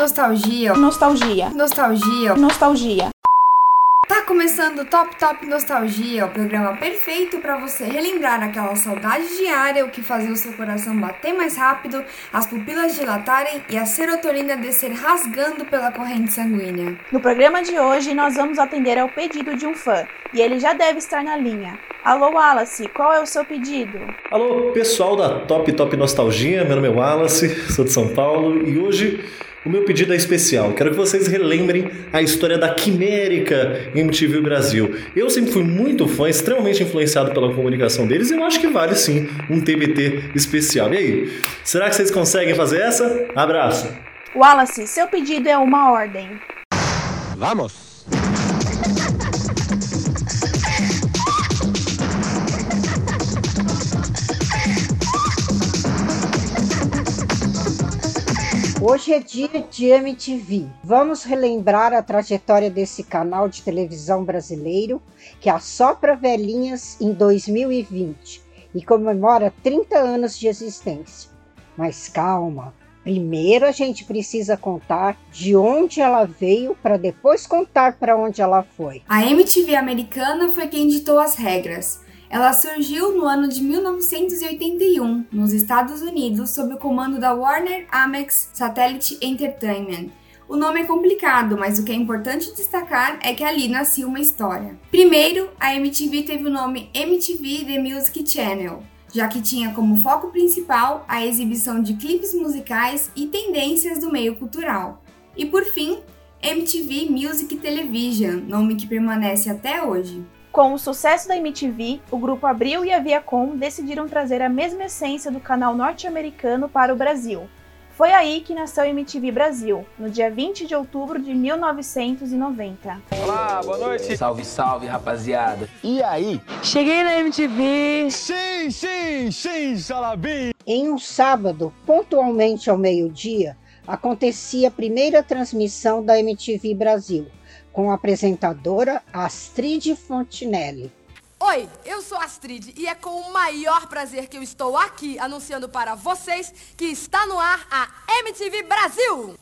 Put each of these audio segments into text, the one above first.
Nostalgia. Nostalgia. Nostalgia. Nostalgia. Tá começando o Top Top Nostalgia, o programa perfeito para você relembrar aquela saudade diária, o que fazia o seu coração bater mais rápido, as pupilas dilatarem e a serotonina descer rasgando pela corrente sanguínea. No programa de hoje, nós vamos atender ao pedido de um fã, e ele já deve estar na linha. Alô, Wallace, qual é o seu pedido? Alô, pessoal da Top Top Nostalgia, meu nome é Wallace, sou de São Paulo e hoje o meu pedido é especial. Quero que vocês relembrem a história da Quimérica MTV Brasil. Eu sempre fui muito fã, extremamente influenciado pela comunicação deles e eu acho que vale sim um TBT especial. E aí, será que vocês conseguem fazer essa? Abraço! Wallace, seu pedido é uma ordem. Vamos! Hoje é dia de MTV. Vamos relembrar a trajetória desse canal de televisão brasileiro que assopra velhinhas em 2020 e comemora 30 anos de existência. Mas calma, primeiro a gente precisa contar de onde ela veio para depois contar para onde ela foi. A MTV americana foi quem ditou as regras. Ela surgiu no ano de 1981, nos Estados Unidos, sob o comando da Warner Amex Satellite Entertainment. O nome é complicado, mas o que é importante destacar é que ali nascia uma história. Primeiro, a MTV teve o nome MTV The Music Channel, já que tinha como foco principal a exibição de clipes musicais e tendências do meio cultural. E por fim, MTV Music Television, nome que permanece até hoje. Com o sucesso da MTV, o grupo Abril e a Viacom decidiram trazer a mesma essência do canal norte-americano para o Brasil. Foi aí que nasceu a MTV Brasil, no dia 20 de outubro de 1990. Olá, boa noite! Salve, salve, rapaziada! E aí? Cheguei na MTV! Sim, sim, sim, Salabim! Em um sábado, pontualmente ao meio-dia, acontecia a primeira transmissão da MTV Brasil com a apresentadora Astrid Fontinelli. Oi, eu sou Astrid e é com o maior prazer que eu estou aqui anunciando para vocês que está no ar a MTV Brasil.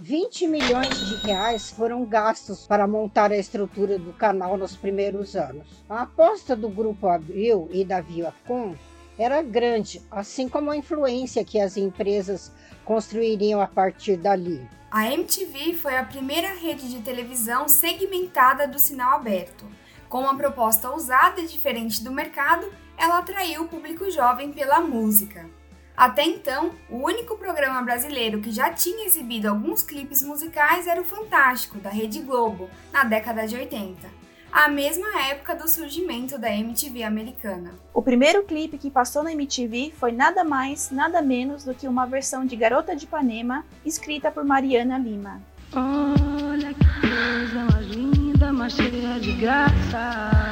20 milhões de reais foram gastos para montar a estrutura do canal nos primeiros anos. A aposta do Grupo Abril e da Viacom era grande, assim como a influência que as empresas construiriam a partir dali. A MTV foi a primeira rede de televisão segmentada do sinal aberto. Com uma proposta ousada e diferente do mercado, ela atraiu o público jovem pela música. Até então, o único programa brasileiro que já tinha exibido alguns clipes musicais era o Fantástico, da Rede Globo, na década de 80 a mesma época do surgimento da MTV americana. O primeiro clipe que passou na MTV foi nada mais, nada menos do que uma versão de Garota de Ipanema, escrita por Mariana Lima. Olha que coisa mais linda, mas cheia de graça.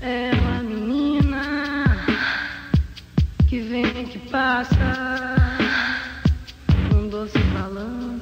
É uma menina que vem, que passa, um doce balanço.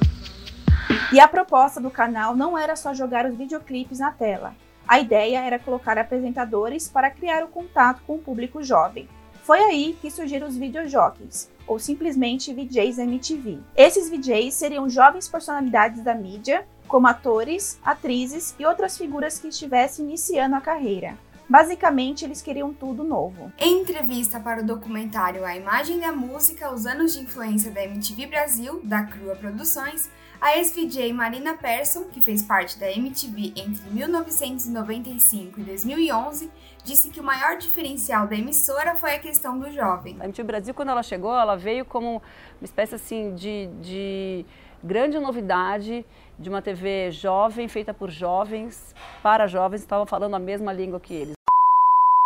E a proposta do canal não era só jogar os videoclipes na tela. A ideia era colocar apresentadores para criar o contato com o público jovem. Foi aí que surgiram os videojockeys, ou simplesmente VJs MTV. Esses VJs seriam jovens personalidades da mídia, como atores, atrizes e outras figuras que estivessem iniciando a carreira. Basicamente, eles queriam tudo novo. Em entrevista para o documentário A Imagem da Música, os anos de influência da MTV Brasil, da Crua Produções, a ex-VJ Marina Persson, que fez parte da MTV entre 1995 e 2011, disse que o maior diferencial da emissora foi a questão do jovem. A MTV Brasil, quando ela chegou, ela veio como uma espécie assim de, de grande novidade de uma TV jovem, feita por jovens, para jovens, estavam falando a mesma língua que eles.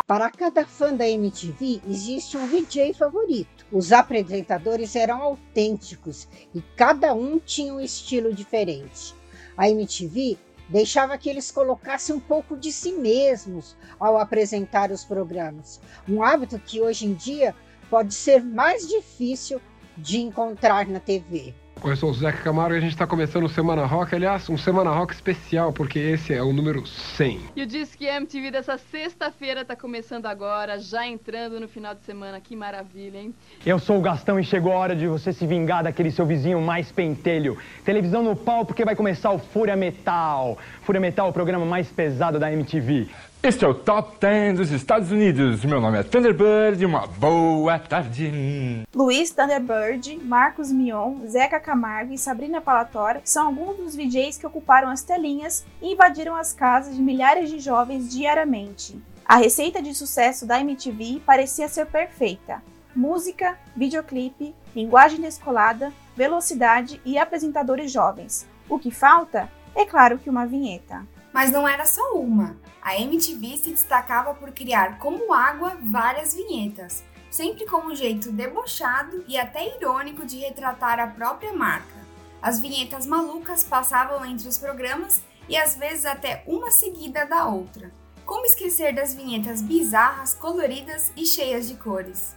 Para cada fã da MTV existe um VJ favorito. Os apresentadores eram autênticos e cada um tinha um estilo diferente. A MTV deixava que eles colocassem um pouco de si mesmos ao apresentar os programas, um hábito que hoje em dia pode ser mais difícil de encontrar na TV. Oi, eu sou o Zeca Camargo e a gente está começando o Semana Rock. Aliás, um Semana Rock especial, porque esse é o número 100. E o Disque MTV dessa sexta-feira está começando agora, já entrando no final de semana. Que maravilha, hein? Eu sou o Gastão e chegou a hora de você se vingar daquele seu vizinho mais pentelho. Televisão no pau porque vai começar o Fúria Metal. Fúria Metal é o programa mais pesado da MTV. Este é o Top 10 dos Estados Unidos. Meu nome é Thunderbird. Uma boa tarde. Luiz Thunderbird, Marcos Mion, Zeca Camargo e Sabrina Palator são alguns dos VJs que ocuparam as telinhas e invadiram as casas de milhares de jovens diariamente. A receita de sucesso da MTV parecia ser perfeita: música, videoclipe, linguagem descolada, velocidade e apresentadores jovens. O que falta? É claro que uma vinheta. Mas não era só uma. A MTV se destacava por criar como água várias vinhetas, sempre com um jeito debochado e até irônico de retratar a própria marca. As vinhetas malucas passavam entre os programas e às vezes até uma seguida da outra. Como esquecer das vinhetas bizarras, coloridas e cheias de cores?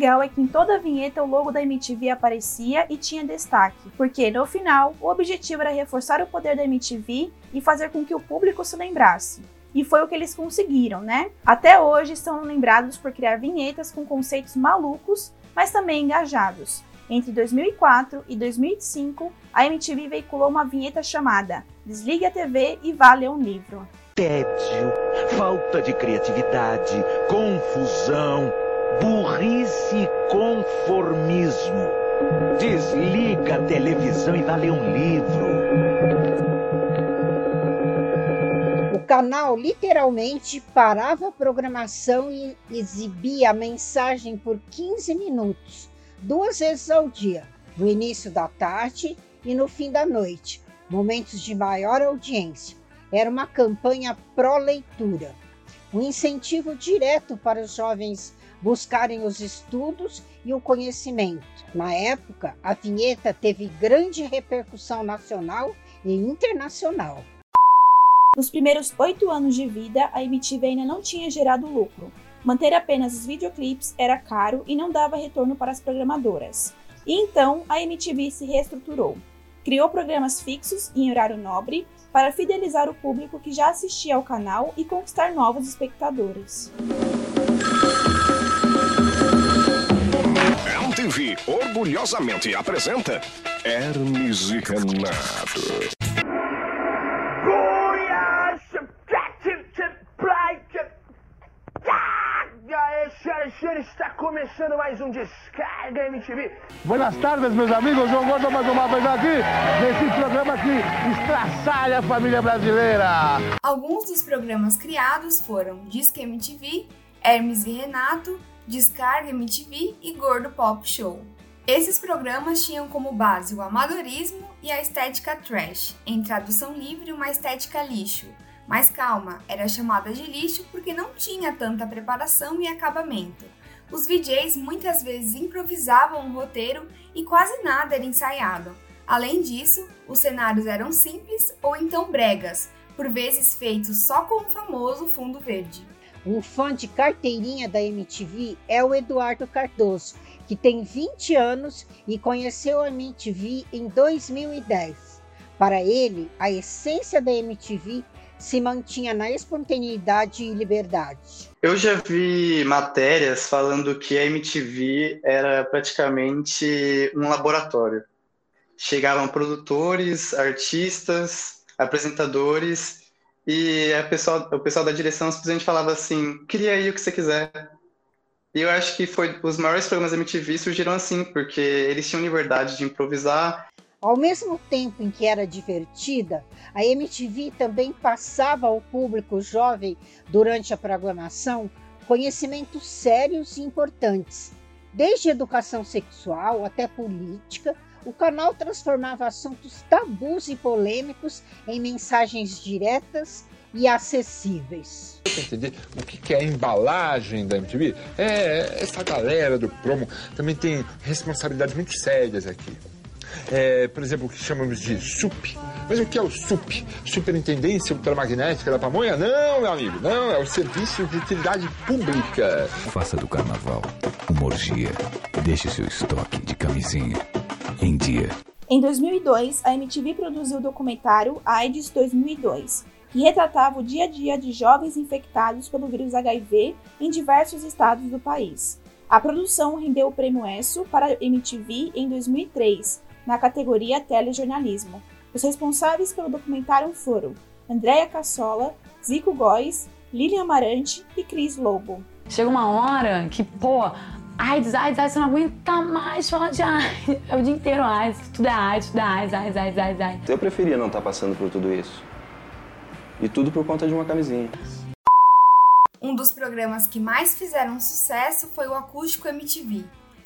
Legal é que em toda a vinheta o logo da MTV aparecia e tinha destaque, porque no final o objetivo era reforçar o poder da MTV e fazer com que o público se lembrasse. E foi o que eles conseguiram, né? Até hoje são lembrados por criar vinhetas com conceitos malucos, mas também engajados. Entre 2004 e 2005, a MTV veiculou uma vinheta chamada Desligue a TV e vá ler um livro. Tédio, falta de criatividade, confusão, burrice e conformismo. Desliga a televisão e vá ler um livro. O canal literalmente parava a programação e exibia a mensagem por 15 minutos, duas vezes ao dia, no início da tarde e no fim da noite, momentos de maior audiência. Era uma campanha pró-leitura, um incentivo direto para os jovens buscarem os estudos e o conhecimento. Na época, a vinheta teve grande repercussão nacional e internacional. Nos primeiros oito anos de vida, a MTV ainda não tinha gerado lucro. Manter apenas os videoclipes era caro e não dava retorno para as programadoras. E então a MTV se reestruturou. Criou programas fixos em horário nobre para fidelizar o público que já assistia ao canal e conquistar novos espectadores. MTV orgulhosamente apresenta Hermes e Renato. Está começando mais um Descarga MTV. Buenas tardes, meus amigos. João Gordo mais uma vez aqui, nesse programa que estraçalha a família brasileira. Alguns dos programas criados foram Disque MTV, Hermes e Renato, Descarga MTV e Gordo Pop Show. Esses programas tinham como base o amadorismo e a estética trash, em tradução livre, uma estética lixo. Mas calma, era chamada de lixo porque não tinha tanta preparação e acabamento. Os VJs muitas vezes improvisavam um roteiro e quase nada era ensaiado. Além disso, os cenários eram simples ou então bregas, por vezes feitos só com o famoso fundo verde. Um fã de carteirinha da MTV é o Eduardo Cardoso, que tem 20 anos e conheceu a MTV em 2010. Para ele, a essência da MTV se mantinha na espontaneidade e liberdade. Eu já vi matérias falando que a MTV era praticamente um laboratório. Chegavam produtores, artistas, apresentadores e a o pessoal da direção simplesmente falava assim: cria aí o que você quiser. E eu acho que foi os maiores programas da MTV surgiram assim, porque eles tinham liberdade de improvisar ao mesmo tempo em que era divertida, a MTV também passava ao público jovem durante a programação conhecimentos sérios e importantes. Desde educação sexual até política, o canal transformava assuntos tabus e polêmicos em mensagens diretas e acessíveis. Entender o que é a embalagem da MTV? É, essa galera do promo também tem responsabilidades muito sérias aqui. é, por exemplo, o que chamamos de SUP. Mas o que é o SUP? Superintendência Ultramagnética da Pamonha? Não, meu amigo, não, é o Serviço de Utilidade Pública. Faça do carnaval uma orgia. Deixe seu estoque de camisinha em dia. Em 2002, a MTV produziu o documentário AIDS 2002, que retratava o dia a dia de jovens infectados pelo vírus HIV em diversos estados do país. A produção rendeu o prêmio ESSO para a MTV em 2003, na categoria Telejornalismo. Os responsáveis pelo documentário foram Andréa Cassola, Zico Góes, Lilian Amarante e Cris Lobo. Chega uma hora que, pô, AIDS, AIDS, AIDS, você não aguenta mais falar de AIDS. É o dia inteiro AIDS, tudo é AIDS, tudo é AIDS, AIDS, AIDS, AIDS, AIDS. Eu preferia não estar passando por tudo isso. E tudo por conta de uma camisinha. Um dos programas que mais fizeram sucesso foi o Acústico MTV.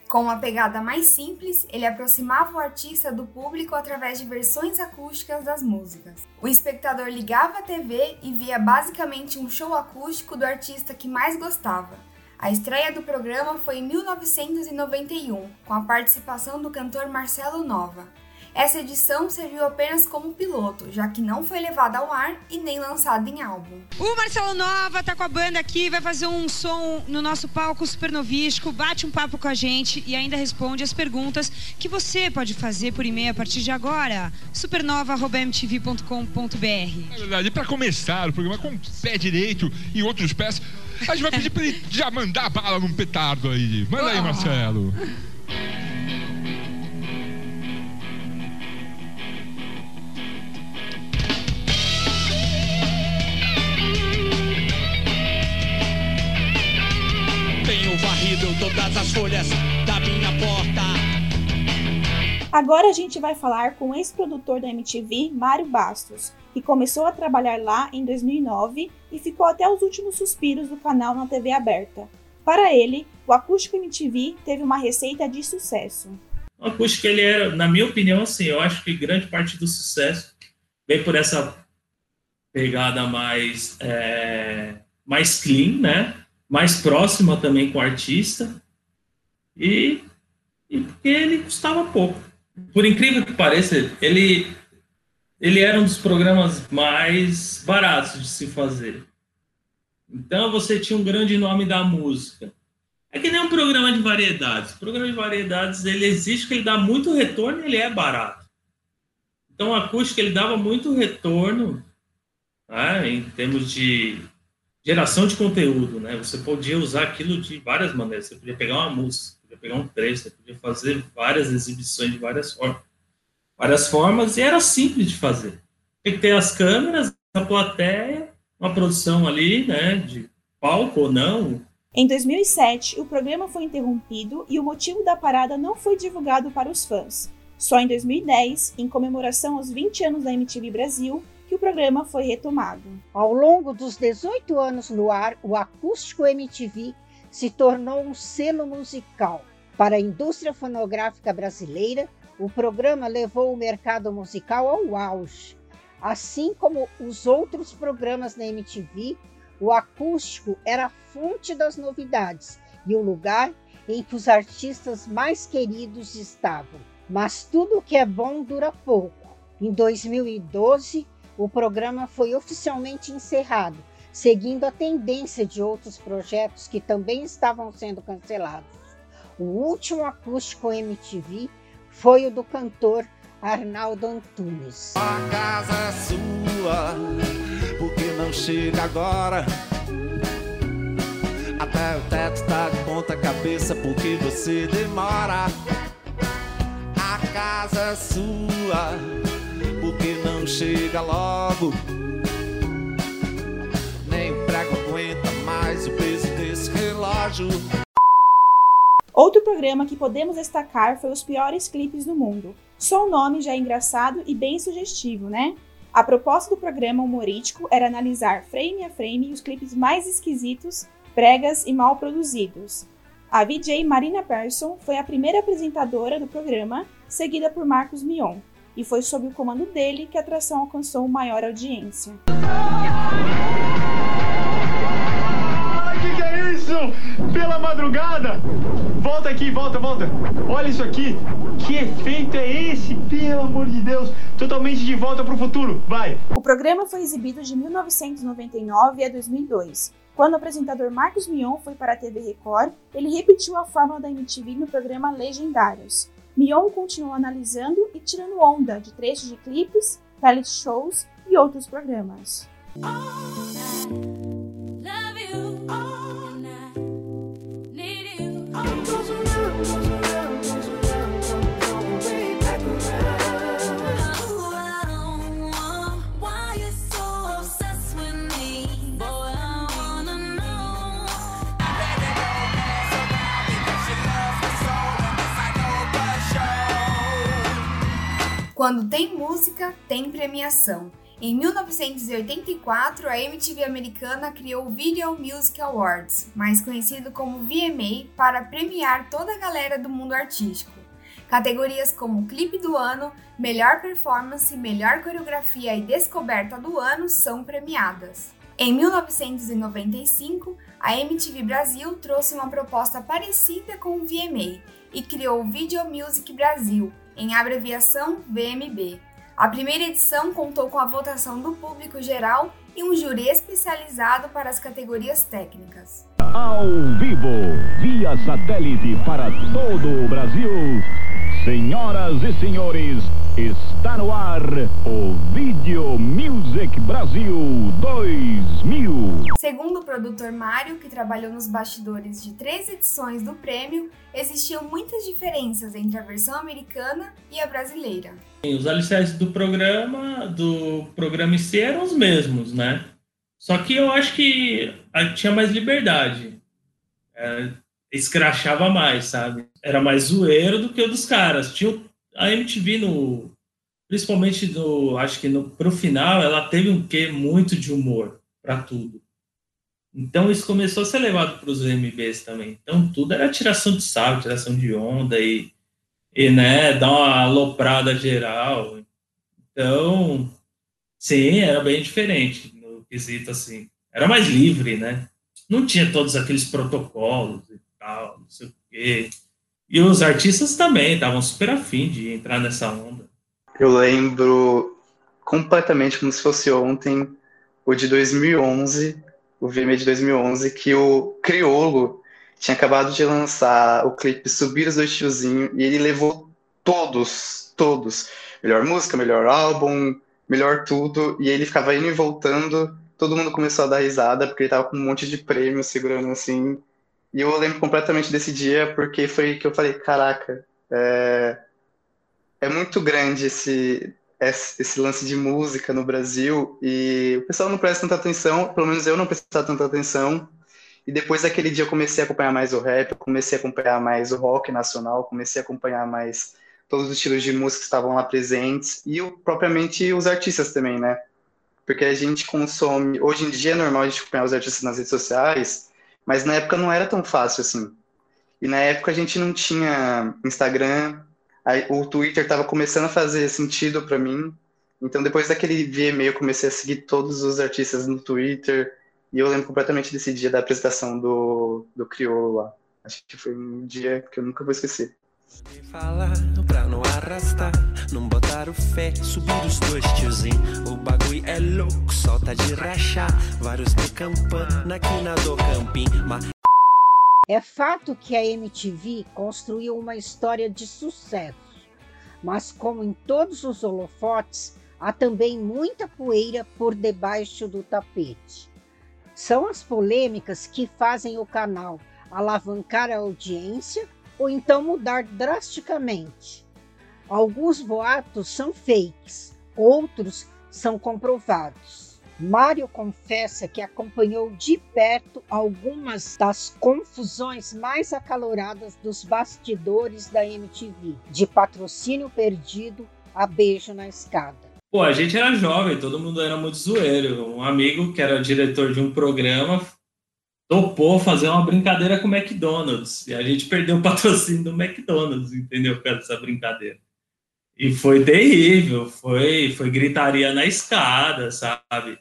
Com uma pegada mais simples, ele aproximava o artista do público através de versões acústicas das músicas. O espectador ligava a TV e via basicamente um show acústico do artista que mais gostava. A estreia do programa foi em 1991, com a participação do cantor Marcelo Nova. Essa edição serviu apenas como piloto, já que não foi levada ao ar e nem lançada em álbum. O Marcelo Nova tá com a banda aqui, vai fazer um som no nosso palco supernovístico, bate um papo com a gente e ainda responde as perguntas que você pode fazer por e-mail a partir de agora. supernova.mtv.com.br É verdade, e pra começar o programa com o pé direito e outros pés, a gente vai pedir pra ele já mandar bala num petardo aí. Manda aí, Marcelo. Tenho varrido todas as folhas da minha porta. Agora a gente vai falar com o ex-produtor da MTV, Mário Bastos, que começou a trabalhar lá em 2009 e ficou até os últimos suspiros do canal na TV aberta. Para ele, o Acústico MTV teve uma receita de sucesso. O acústico, ele era, na minha opinião, assim, eu acho que grande parte do sucesso vem por essa pegada mais, é, mais clean, né? Mais próxima também com o artista. E, e porque ele custava pouco. Por incrível que pareça, ele, ele era um dos programas mais baratos de se fazer. Então você tinha um grande nome da música. É que nem um programa de variedades. O programa de variedades, ele existe que ele dá muito retorno e ele é barato. Então o acústico, ele dava muito retorno né, em termos de geração de conteúdo. Né? Você podia usar aquilo de várias maneiras. Você podia pegar uma música, podia pegar um trecho, você podia fazer várias exibições de várias formas. Várias formas, e era simples de fazer. Tem que ter as câmeras, a plateia, uma produção ali, né, de palco ou não, Em 2007, o programa foi interrompido e o motivo da parada não foi divulgado para os fãs. Só em 2010, em comemoração aos 20 anos da MTV Brasil, que o programa foi retomado. Ao longo dos 18 anos no ar, o Acústico MTV se tornou um selo musical. Para a indústria fonográfica brasileira, o programa levou o mercado musical ao auge. Assim como os outros programas da MTV, o acústico era a fonte das novidades e o lugar em que os artistas mais queridos estavam. Mas tudo que é bom dura pouco. Em 2012, o programa foi oficialmente encerrado, seguindo a tendência de outros projetos que também estavam sendo cancelados. O último acústico MTV foi o do cantor Arnaldo Antunes. A casa é sua, porque não chega agora. Até o teto tá de ponta cabeça, porque você demora. A casa é sua, porque não chega logo. Nem prego aguenta mais o peso desse relógio. Outro programa que podemos destacar foi os piores clipes do mundo. Só o nome já é engraçado e bem sugestivo, né? A proposta do programa humorístico era analisar frame a frame os clipes mais esquisitos, bregas e mal produzidos. A VJ Marina Persson foi a primeira apresentadora do programa, seguida por Marcos Mion, e foi sob o comando dele que a atração alcançou maior audiência. Ai, que que é isso? Pela madrugada? Volta aqui, volta, volta. Olha isso aqui. que efeito é esse? Pelo amor de Deus, totalmente de volta pro futuro. Vai. O programa foi exibido de 1999 a 2002. Quando o apresentador Marcos Mion foi para a TV Record, ele repetiu a fórmula da MTV no programa Legendários. Mion continuou analisando e tirando onda de trechos de clipes, reality shows e outros programas. Quando tem música, tem premiação. Em 1984, a MTV americana criou o Video Music Awards, mais conhecido como VMA, para premiar toda a galera do mundo artístico. Categorias como Clipe do Ano, Melhor Performance, Melhor Coreografia e Descoberta do Ano são premiadas. Em 1995, a MTV Brasil trouxe uma proposta parecida com o VMA e criou o Video Music Brasil, em abreviação VMB. A primeira edição contou com a votação do público geral e um júri especializado para as categorias técnicas. Ao vivo, via satélite para todo o Brasil. Senhoras e senhores, está no ar o Video Music Brasil 2000. Segundo o produtor Mário, que trabalhou nos bastidores de três edições do prêmio, existiam muitas diferenças entre a versão americana e a brasileira. Os alicerces do programa, do programa em si eram os mesmos, né? Só que eu acho que tinha mais liberdade. É, escrachava mais, sabe? Era mais zoeiro do que o dos caras. Tinha a MTV no principalmente no, acho que no pro final ela teve um quê muito de humor para tudo. Então isso começou a ser levado para os MBs também. Então tudo era tiração de sal, tiração de onda e, e né, dar uma aloprada geral. Então, sim, era bem diferente no quesito assim. Era mais livre, né? Não tinha todos aqueles protocolos e tal, não sei o quê. E os artistas também estavam super afim de entrar nessa onda. Eu lembro completamente como se fosse ontem o de 2011, o VMA de 2011, que o Criolo tinha acabado de lançar o clipe Subir os Dois Tiozinho e ele levou todos, todos. Melhor música, melhor álbum, melhor tudo. E ele ficava indo e voltando. Todo mundo começou a dar risada porque ele tava com um monte de prêmio segurando assim. E eu lembro completamente desse dia porque foi que eu falei: caraca, é, é muito grande esse, esse lance de música no Brasil e o pessoal não presta tanta atenção, pelo menos eu não prestava tanta atenção. E depois daquele dia eu comecei a acompanhar mais o rap, comecei a acompanhar mais o rock nacional, comecei a acompanhar mais todos os estilos de música que estavam lá presentes e propriamente os artistas também, né? Porque a gente consome, hoje em dia é normal a gente acompanhar os artistas nas redes sociais, mas na época não era tão fácil assim. E na época a gente não tinha Instagram, aí, o Twitter estava começando a fazer sentido para mim. Então depois daquele VMA eu comecei a seguir todos os artistas no Twitter. E eu lembro completamente desse dia da apresentação do, do Criolo lá. Acho que foi um dia que eu nunca vou esquecer. Falar pra não arrastar, não botar o fé, subir os dois tiozinho. O bagulho é louco, solta de rachar. Vários de campana aqui na do camping. Mas É fato que a MTV construiu uma história de sucesso, mas como em todos os holofotes, há também muita poeira por debaixo do tapete. São as polêmicas que fazem o canal alavancar a audiência ou então mudar drasticamente. Alguns boatos são fakes, outros são comprovados. Mário confessa que acompanhou de perto algumas das confusões mais acaloradas dos bastidores da MTV, de patrocínio perdido a beijo na escada. Pô, a gente era jovem, todo mundo era muito zoeiro. Um amigo que era diretor de um programa topou fazer uma brincadeira com o McDonald's. E a gente perdeu o patrocínio do McDonald's, entendeu? Por causa dessa brincadeira. E foi terrível, foi, foi gritaria na escada, sabe?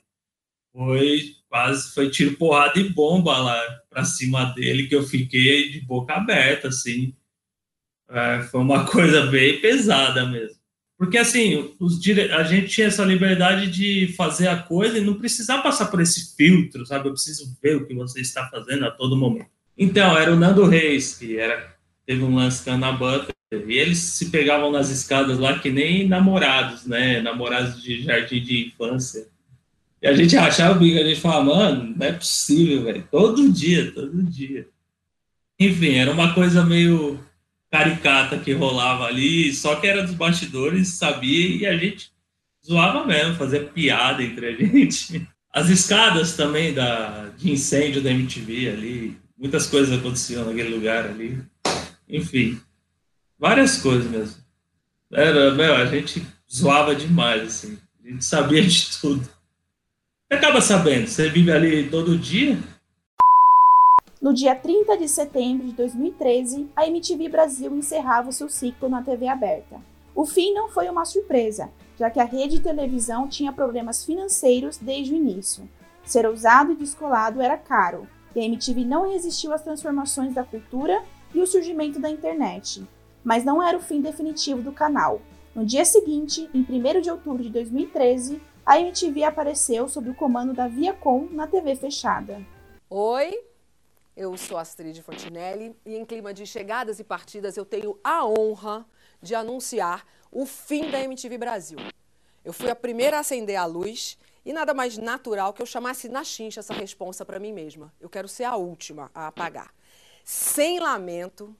Foi quase, foi tiro, porrada e bomba lá pra cima dele, que eu fiquei de boca aberta, assim. É, foi uma coisa bem pesada mesmo. Porque assim, os dire... a gente tinha essa liberdade de fazer a coisa e não precisar passar por esse filtro, sabe? Eu preciso ver o que você está fazendo a todo momento. Então, era o Nando Reis, que era, teve um lance com a Ana Butter, e eles se pegavam nas escadas lá que nem namorados, né? Namorados de jardim de infância. E a gente rachava o bico, a gente falava, mano, não é possível, velho. Todo dia, todo dia. Enfim, era uma coisa meio caricata que rolava ali, só que era dos bastidores, sabia, e a gente zoava mesmo, fazia piada entre a gente. As escadas também da, de incêndio da MTV ali, muitas coisas aconteciam naquele lugar ali. Enfim, várias coisas mesmo. Era, meu, a gente zoava demais, assim. A gente sabia de tudo. Acaba sabendo, você vive ali todo dia, no dia 30 de setembro de 2013, a MTV Brasil encerrava o seu ciclo na TV aberta. O fim não foi uma surpresa, já que a rede de televisão tinha problemas financeiros desde o início. Ser ousado e descolado era caro, e a MTV não resistiu às transformações da cultura e o surgimento da internet. Mas não era o fim definitivo do canal. No dia seguinte, em 1 de outubro de 2013, a MTV apareceu sob o comando da Viacom na TV fechada. Oi, eu sou Astrid Fontinelli e em clima de chegadas e partidas eu tenho a honra de anunciar o fim da MTV Brasil. Eu fui a primeira a acender a luz e nada mais natural que eu chamasse na chincha essa responsa para mim mesma. Eu quero ser a última a apagar. Sem lamento,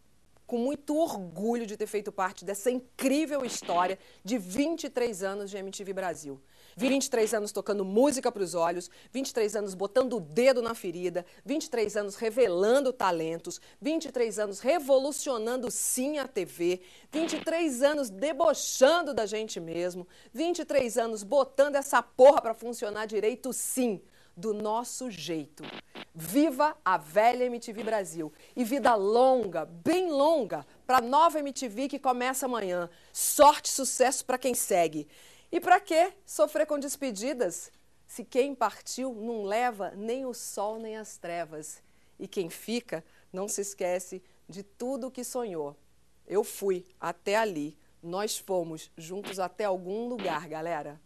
com muito orgulho de ter feito parte dessa incrível história de 23 anos de MTV Brasil. 23 anos tocando música para os olhos, 23 anos botando o dedo na ferida, 23 anos revelando talentos, 23 anos revolucionando sim a TV, 23 anos debochando da gente mesmo, 23 anos botando essa porra para funcionar direito sim, do nosso jeito. Viva a velha MTV Brasil e vida longa, bem longa, para a nova MTV que começa amanhã. Sorte e sucesso para quem segue. E para que sofrer com despedidas se quem partiu não leva nem o sol nem as trevas? E quem fica não se esquece de tudo o que sonhou. Eu fui até ali, nós fomos juntos até algum lugar, galera.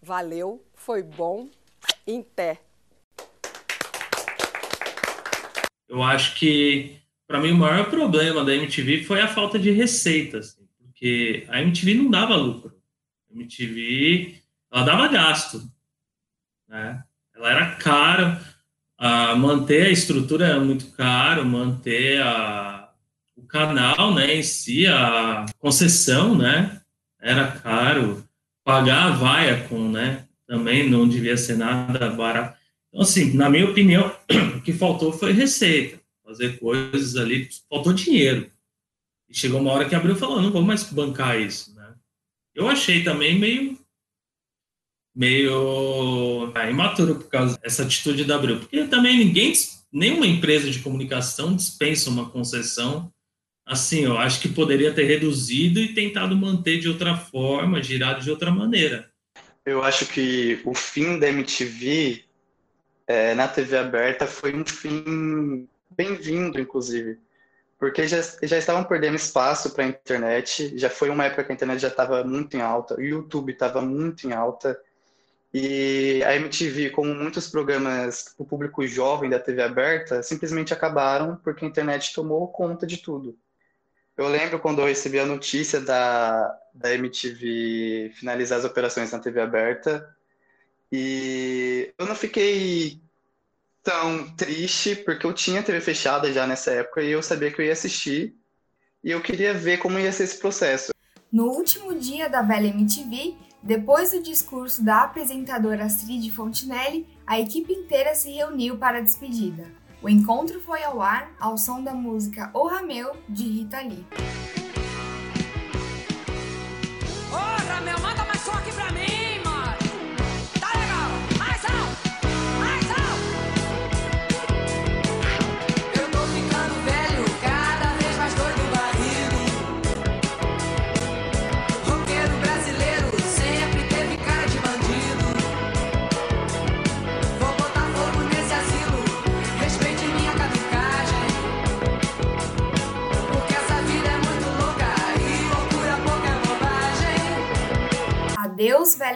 Valeu, foi bom. Em pé. Eu acho que, para mim, o maior problema da MTV foi a falta de receitas, assim, porque a MTV não dava lucro. MTV, ela dava gasto, né? Ela era cara, a manter a estrutura era muito caro, manter a, o canal, né, em si, a concessão, né, era caro, pagar a Viacom, né, também não devia ser nada barato. Então, assim, na minha opinião, o que faltou foi receita, fazer coisas ali, faltou dinheiro. E chegou uma hora que abriu e falou, não vou mais bancar isso, né? Eu achei também meio meio ah, imaturo por causa dessa atitude da Abril, porque também ninguém, nenhuma empresa de comunicação dispensa uma concessão. Assim, eu acho que poderia ter reduzido e tentado manter de outra forma, girado de outra maneira. Eu acho que o fim da MTV é, na TV aberta foi um fim bem-vindo, inclusive porque já, já estavam perdendo espaço para a internet, já foi uma época que a internet já estava muito em alta, o YouTube estava muito em alta, e a MTV, como muitos programas o público jovem da TV aberta, simplesmente acabaram porque a internet tomou conta de tudo. Eu lembro quando eu recebi a notícia da, da MTV finalizar as operações na TV aberta, e eu não fiquei tão triste, porque eu tinha TV fechada já nessa época e eu sabia que eu ia assistir e eu queria ver como ia ser esse processo. No último dia da velha MTV, depois do discurso da apresentadora Astrid Fontinelli, a equipe inteira se reuniu para a despedida. O encontro foi ao ar ao som da música O Rameu, de Rita Lee.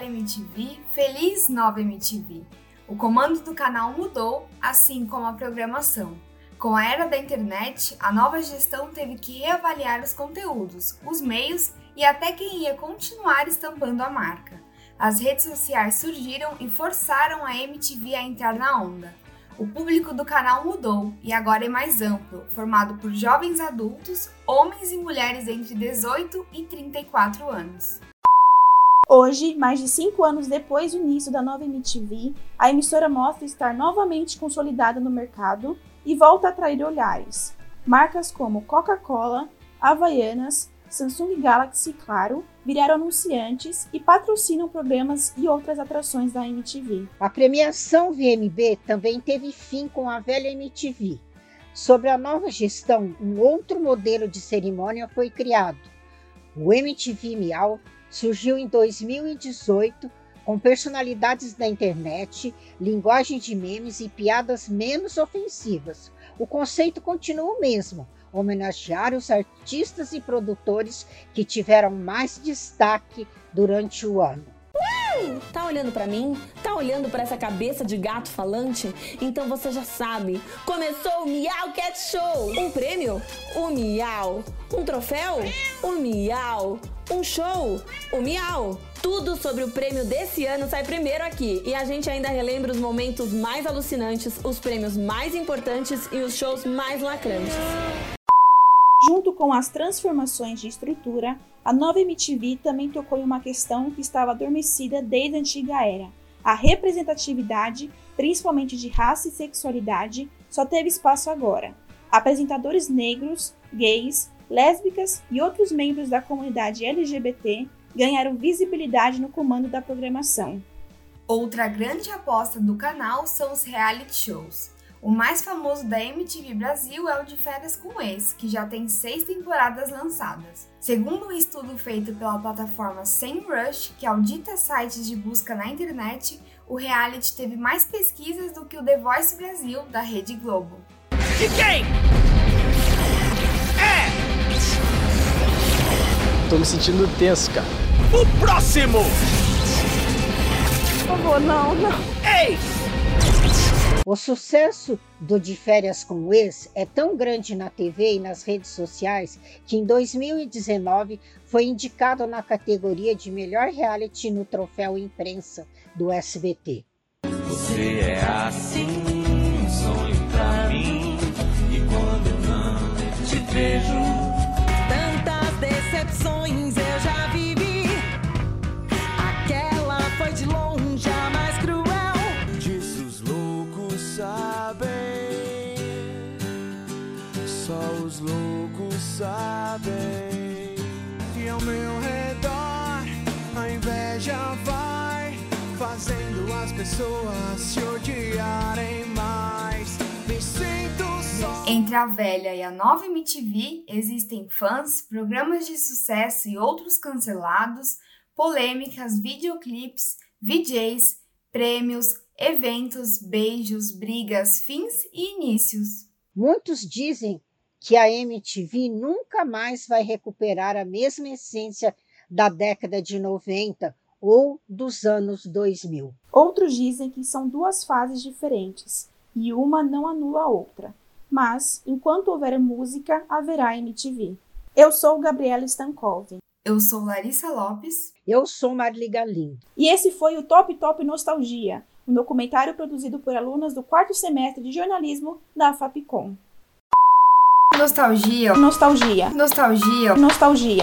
MTV, feliz nova MTV. O comando do canal mudou, assim como a programação. Com a era da internet, a nova gestão teve que reavaliar os conteúdos, os meios e até quem ia continuar estampando a marca. As redes sociais surgiram e forçaram a MTV a entrar na onda. O público do canal mudou e agora é mais amplo, formado por jovens adultos, homens e mulheres entre 18 e 34 anos. Hoje, mais de cinco anos depois do início da nova MTV, a emissora mostra estar novamente consolidada no mercado e volta a atrair olhares. Marcas como Coca-Cola, Havaianas, Samsung Galaxy, claro, viraram anunciantes e patrocinam programas e outras atrações da MTV. A premiação VMB também teve fim com a velha MTV. Sobre a nova gestão, um outro modelo de cerimônia foi criado. O MTV Miau surgiu em 2018 com personalidades da internet, linguagem de memes e piadas menos ofensivas. O conceito continua o mesmo, homenagear os artistas e produtores que tiveram mais destaque durante o ano. Uh, tá olhando para mim? Tá olhando para essa cabeça de gato falante? Então você já sabe. Começou o Miau Cat Show. Um prêmio? O Miau. Um troféu? O Miau. Um show? O Miau. Tudo sobre o prêmio desse ano sai primeiro aqui e a gente ainda relembra os momentos mais alucinantes, os prêmios mais importantes e os shows mais lacrantes. Junto com as transformações de estrutura, a nova MTV também tocou em uma questão que estava adormecida desde a antiga era. A representatividade, principalmente de raça e sexualidade, só teve espaço agora. Apresentadores negros, gays, lésbicas e outros membros da comunidade LGBT ganharam visibilidade no comando da programação. Outra grande aposta do canal são os reality shows. O mais famoso da MTV Brasil é o de Férias com Ex, que já tem seis temporadas lançadas. Segundo um estudo feito pela plataforma SEMrush, que audita sites de busca na internet, o reality teve mais pesquisas do que o The Voice Brasil da Rede Globo. De quem? É! Tô me sentindo tenso, cara. O próximo! Por favor, não, não. Ei! O sucesso do De Férias com o Ex é tão grande na TV e nas redes sociais que em 2019 foi indicado na categoria de melhor reality no troféu imprensa do SBT. Você é assim, um sonho pra mim, e quando eu não te vejo, tantas decepções sabem. E ao meu redor a inveja vai fazendo as pessoas se odiarem mais. Me sinto só. Entre a velha e a nova MTV existem fãs, programas de sucesso e outros cancelados, polêmicas, videoclipes, VJs, prêmios, eventos, beijos, brigas, fins e inícios. Muitos dizem que a MTV nunca mais vai recuperar a mesma essência da década de 90 ou dos anos 2000. Outros dizem que são duas fases diferentes e uma não anula a outra. Mas, enquanto houver música, haverá MTV. Eu sou Gabriela Stankov. Eu sou Larissa Lopes. Eu sou Marli Galindo. E esse foi o Top Top Nostalgia, um documentário produzido por alunas do quarto semestre de jornalismo da FAPCOM. Nostalgia. Nostalgia. Nostalgia. Nostalgia.